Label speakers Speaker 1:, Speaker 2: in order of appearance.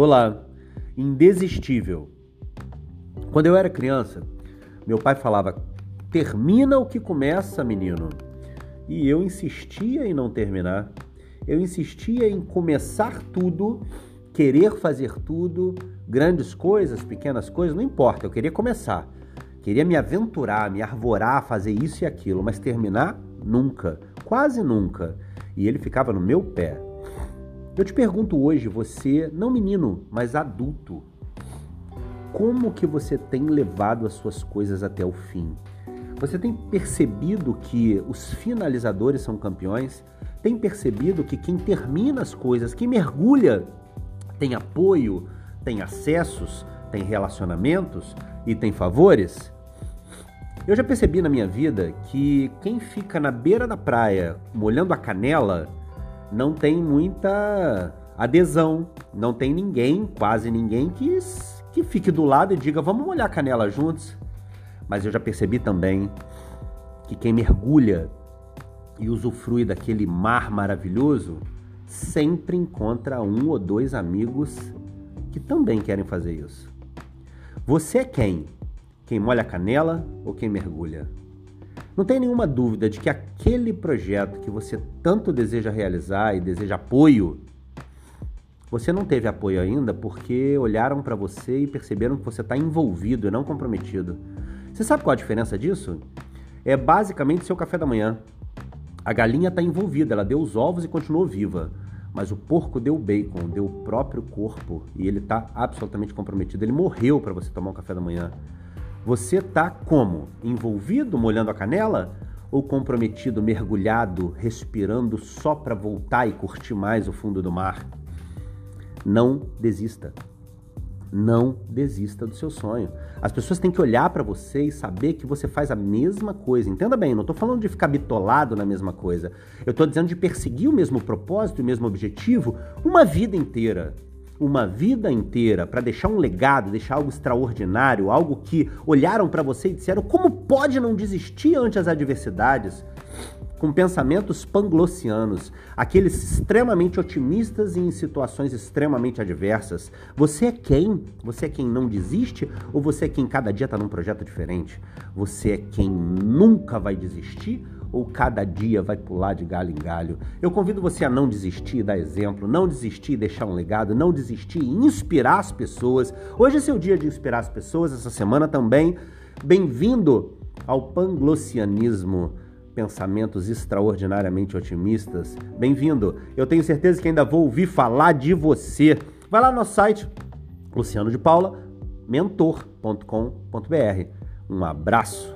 Speaker 1: Olá, indesistível. Quando eu era criança, meu pai falava: termina o que começa, menino. E eu insistia em não terminar. Eu insistia em começar tudo, querer fazer tudo, grandes coisas, pequenas coisas, não importa, eu queria começar. Queria me aventurar, me arvorar, fazer isso e aquilo, mas terminar nunca, quase nunca. E ele ficava no meu pé. Eu te pergunto hoje, você, não menino, mas adulto, como que você tem levado as suas coisas até o fim? Você tem percebido que os finalizadores são campeões? Tem percebido que quem termina as coisas, quem mergulha, tem apoio, tem acessos, tem relacionamentos e tem favores? Eu já percebi na minha vida que quem fica na beira da praia molhando a canela não tem muita adesão, não tem ninguém, quase ninguém que, que fique do lado e diga vamos molhar a canela juntos. Mas eu já percebi também que quem mergulha e usufrui daquele mar maravilhoso sempre encontra um ou dois amigos que também querem fazer isso. Você é quem? Quem molha a canela ou quem mergulha? Não tem nenhuma dúvida de que aquele projeto que você tanto deseja realizar e deseja apoio, você não teve apoio ainda porque olharam para você e perceberam que você está envolvido e não comprometido. Você sabe qual a diferença disso? É basicamente seu café da manhã. A galinha está envolvida, ela deu os ovos e continuou viva. Mas o porco deu bacon, deu o próprio corpo e ele está absolutamente comprometido. Ele morreu para você tomar um café da manhã. Você tá como? Envolvido, molhando a canela? Ou comprometido, mergulhado, respirando só para voltar e curtir mais o fundo do mar? Não desista. Não desista do seu sonho. As pessoas têm que olhar para você e saber que você faz a mesma coisa. Entenda bem, não estou falando de ficar bitolado na mesma coisa. Eu estou dizendo de perseguir o mesmo propósito, o mesmo objetivo uma vida inteira uma vida inteira para deixar um legado, deixar algo extraordinário, algo que olharam para você e disseram como pode não desistir ante as adversidades, com pensamentos panglossianos, aqueles extremamente otimistas em situações extremamente adversas. Você é quem? Você é quem não desiste ou você é quem cada dia está num projeto diferente? Você é quem nunca vai desistir ou cada dia vai pular de galho em galho. Eu convido você a não desistir, dar exemplo, não desistir, deixar um legado, não desistir, inspirar as pessoas. Hoje é seu dia de inspirar as pessoas, essa semana também. Bem-vindo ao panglossianismo pensamentos extraordinariamente otimistas. Bem-vindo! Eu tenho certeza que ainda vou ouvir falar de você. Vai lá no nosso site, luciano de paula, mentor.com.br. Um abraço!